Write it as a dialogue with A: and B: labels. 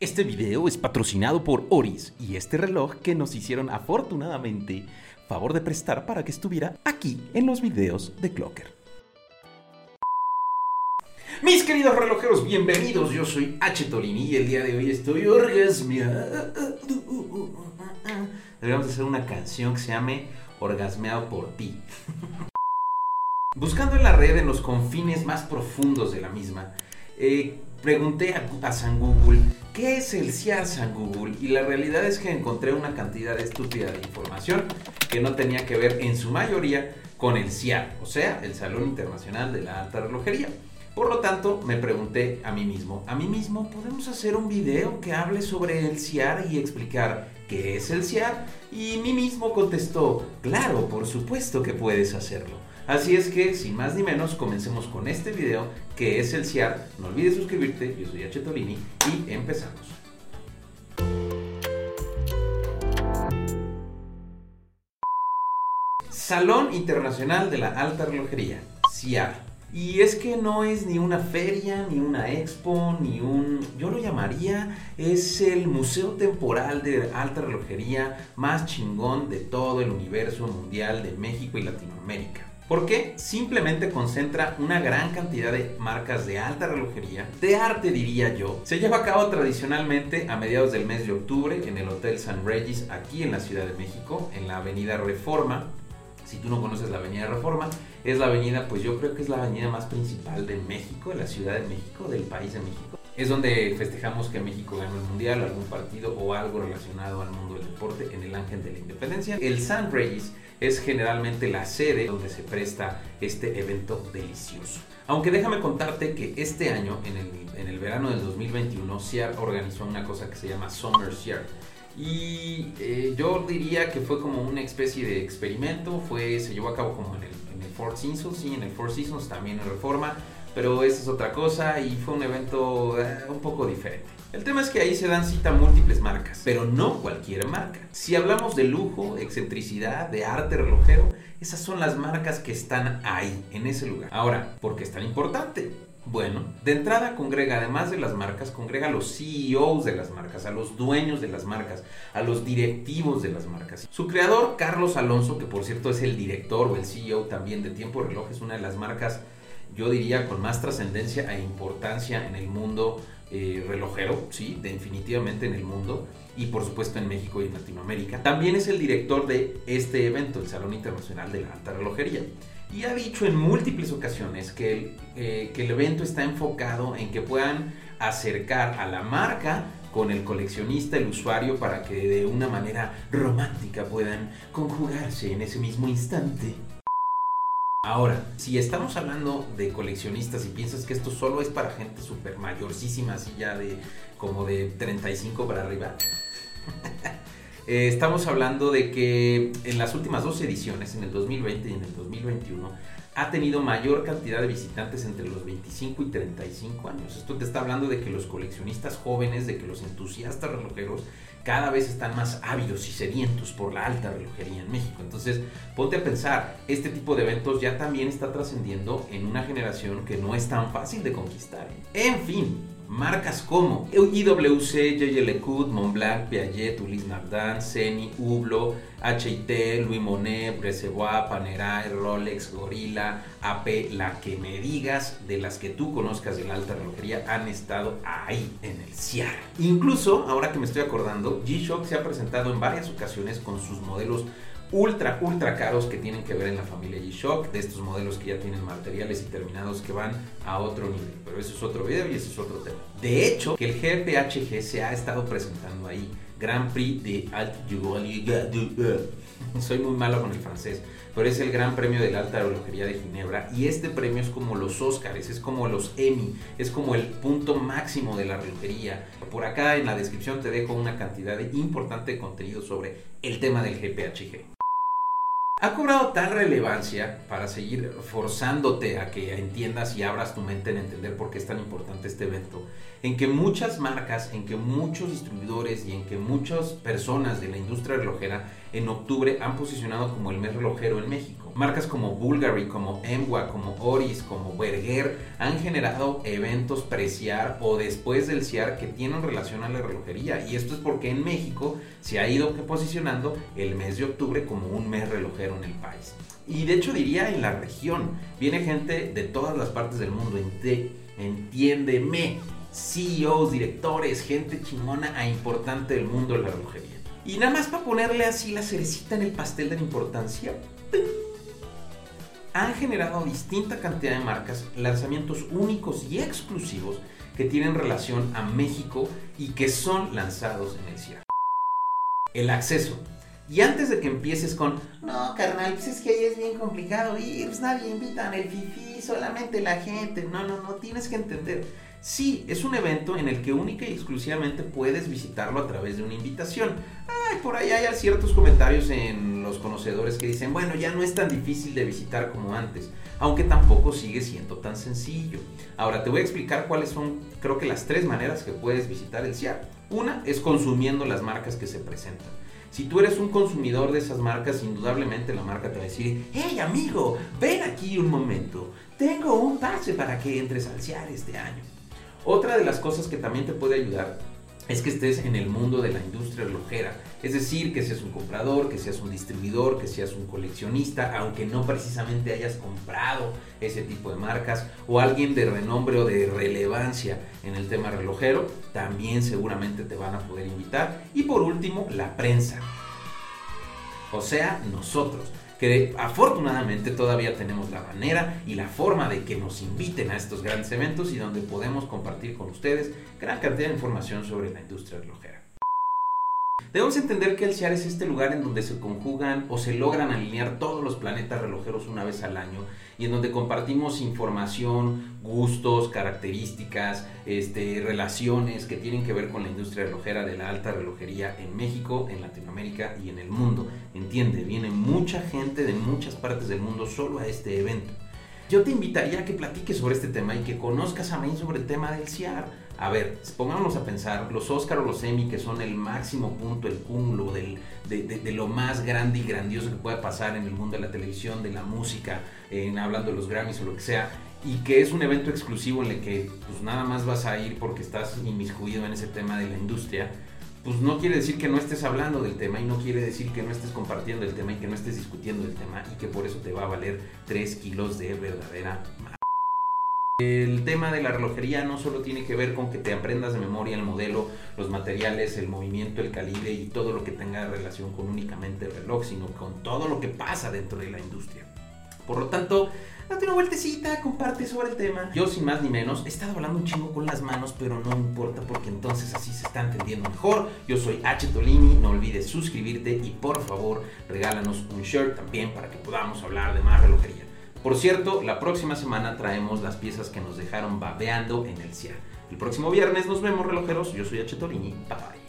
A: Este video es patrocinado por Oris y este reloj que nos hicieron afortunadamente favor de prestar para que estuviera aquí en los videos de Clocker. Mis queridos relojeros, bienvenidos. Yo soy H. Tolini y el día de hoy estoy orgasmeado. Deberíamos hacer una canción que se llame Orgasmeado por ti. Buscando en la red, en los confines más profundos de la misma, eh, pregunté a, San Google qué es el CIAR San Google y la realidad es que encontré una cantidad estúpida de información que no tenía que ver en su mayoría con el CIAR, o sea, el Salón Internacional de la Alta Relojería. Por lo tanto, me pregunté a mí mismo, a mí mismo, ¿podemos hacer un video que hable sobre el CIAR y explicar qué es el CIAR? Y mí mismo contestó, claro, por supuesto que puedes hacerlo. Así es que, sin más ni menos, comencemos con este video que es el CIAR. No olvides suscribirte, yo soy H. Tolini y empezamos. Salón Internacional de la Alta Relojería, CIAR. Y es que no es ni una feria, ni una expo, ni un... Yo lo llamaría, es el museo temporal de alta relojería más chingón de todo el universo mundial de México y Latinoamérica. ¿Por qué? Simplemente concentra una gran cantidad de marcas de alta relojería, de arte diría yo. Se lleva a cabo tradicionalmente a mediados del mes de octubre en el Hotel San Regis aquí en la Ciudad de México, en la Avenida Reforma, si tú no conoces la Avenida Reforma, es la avenida, pues yo creo que es la avenida más principal de México, de la Ciudad de México, del país de México. Es donde festejamos que México ganó el mundial, algún partido o algo relacionado al mundo del deporte en el Ángel de la Independencia. El San Reyes es generalmente la sede donde se presta este evento delicioso. Aunque déjame contarte que este año, en el, en el verano del 2021, Ciar organizó una cosa que se llama Summer Ciar y eh, yo diría que fue como una especie de experimento, fue, se llevó a cabo como en el, en el Four Seasons, sí, en el Four Seasons, también en Reforma, pero esa es otra cosa y fue un evento eh, un poco diferente. El tema es que ahí se dan cita múltiples marcas, pero no cualquier marca. Si hablamos de lujo, excentricidad, de arte relojero, esas son las marcas que están ahí, en ese lugar. Ahora, ¿por qué es tan importante? Bueno, de entrada congrega, además de las marcas, congrega a los CEOs de las marcas, a los dueños de las marcas, a los directivos de las marcas. Su creador, Carlos Alonso, que por cierto es el director o el CEO también de Tiempo Reloj, es una de las marcas, yo diría, con más trascendencia e importancia en el mundo eh, relojero, sí, definitivamente en el mundo y por supuesto en México y en Latinoamérica. También es el director de este evento, el Salón Internacional de la Alta Relojería y ha dicho en múltiples ocasiones que el, eh, que el evento está enfocado en que puedan acercar a la marca con el coleccionista, el usuario, para que de una manera romántica puedan conjugarse en ese mismo instante. Ahora, si estamos hablando de coleccionistas y piensas que esto solo es para gente súper mayorcísima, así ya de como de 35 para arriba, Eh, estamos hablando de que en las últimas dos ediciones, en el 2020 y en el 2021, ha tenido mayor cantidad de visitantes entre los 25 y 35 años. Esto te está hablando de que los coleccionistas jóvenes, de que los entusiastas relojeros cada vez están más ávidos y sedientos por la alta relojería en México. Entonces, ponte a pensar, este tipo de eventos ya también está trascendiendo en una generación que no es tan fácil de conquistar. En fin, Marcas como IWC, JJ LeCoultre, Montblanc, Piaget, Ulysse Nardin, Ceni, Hublot, HIT, Louis Monet, Bresebois, Panerai, Rolex, Gorilla, AP, la que me digas de las que tú conozcas de la alta relojería han estado ahí en el CIAR. Incluso, ahora que me estoy acordando, G-Shock se ha presentado en varias ocasiones con sus modelos ultra, ultra caros que tienen que ver en la familia G-Shock, de estos modelos que ya tienen materiales y terminados que van a otro nivel. Pero eso es otro video y eso es otro tema. De hecho, que el GPHG se ha estado presentando ahí, Grand Prix de Alt Soy muy malo con el francés, pero es el Gran Premio de la Alta Relojería de Ginebra y este premio es como los Oscars, es como los Emmy, es como el punto máximo de la relojería. Por acá en la descripción te dejo una cantidad importante de contenido sobre el tema del GPHG ha cobrado tal relevancia para seguir forzándote a que entiendas y abras tu mente en entender por qué es tan importante este evento, en que muchas marcas, en que muchos distribuidores y en que muchas personas de la industria relojera en octubre han posicionado como el mes relojero en México. Marcas como Bulgari, como Emwa, como Oris, como Berger han generado eventos pre-CIAR o después del CIAR que tienen relación a la relojería. Y esto es porque en México se ha ido posicionando el mes de octubre como un mes relojero en el país. Y de hecho diría en la región. Viene gente de todas las partes del mundo. Entiéndeme. CEOs, directores, gente chingona e importante del mundo de la relojería. Y nada más para ponerle así la cerecita en el pastel de la importancia, han generado distinta cantidad de marcas, lanzamientos únicos y exclusivos que tienen relación a México y que son lanzados en el CIAR. El acceso. Y antes de que empieces con, no, carnal, pues es que ahí es bien complicado ir, pues nadie invita en el FIFI, solamente la gente. No, no, no, tienes que entender. Sí, es un evento en el que única y exclusivamente puedes visitarlo a través de una invitación. Por ahí hay ciertos comentarios en los conocedores que dicen, bueno, ya no es tan difícil de visitar como antes, aunque tampoco sigue siendo tan sencillo. Ahora te voy a explicar cuáles son, creo que las tres maneras que puedes visitar el CIAR. Una es consumiendo las marcas que se presentan. Si tú eres un consumidor de esas marcas, indudablemente la marca te va a decir, hey amigo, ven aquí un momento, tengo un pase para que entres al CIAR este año. Otra de las cosas que también te puede ayudar es que estés en el mundo de la industria relojera. Es decir, que seas un comprador, que seas un distribuidor, que seas un coleccionista, aunque no precisamente hayas comprado ese tipo de marcas, o alguien de renombre o de relevancia en el tema relojero, también seguramente te van a poder invitar. Y por último, la prensa. O sea, nosotros que afortunadamente todavía tenemos la manera y la forma de que nos inviten a estos grandes eventos y donde podemos compartir con ustedes gran cantidad de información sobre la industria relojera. Debemos entender que el CIAR es este lugar en donde se conjugan o se logran alinear todos los planetas relojeros una vez al año y en donde compartimos información, gustos, características, este, relaciones que tienen que ver con la industria relojera de la alta relojería en México, en Latinoamérica y en el mundo. Entiende, viene mucha gente de muchas partes del mundo solo a este evento. Yo te invitaría a que platiques sobre este tema y que conozcas a mí sobre el tema del CIAR a ver, pongámonos a pensar, los Oscar o los Emmy, que son el máximo punto, el cúmulo de, lo más grande y grandioso que puede pasar en el mundo de la televisión, de la música, hablando de los Grammys o lo que sea, y que es un evento exclusivo en el que pues nada más vas a ir porque estás inmiscuido en ese tema de la industria, pues no quiere decir que no estés hablando del tema y no quiere decir que no estés compartiendo el tema y que no estés discutiendo el tema y que por eso te va a valer 3 kilos de verdadera el tema de la relojería no solo tiene que ver con que te aprendas de memoria el modelo, los materiales, el movimiento, el calibre y todo lo que tenga relación con únicamente el reloj, sino con todo lo que pasa dentro de la industria. Por lo tanto, date una vueltecita, comparte sobre el tema. Yo sin más ni menos he estado hablando un chingo con las manos, pero no importa porque entonces así se está entendiendo mejor. Yo soy H. Tolini, no olvides suscribirte y por favor regálanos un shirt también para que podamos hablar de más relojería. Por cierto, la próxima semana traemos las piezas que nos dejaron babeando en el CIA. El próximo viernes nos vemos, relojeros. Yo soy H. Torini. Bye bye.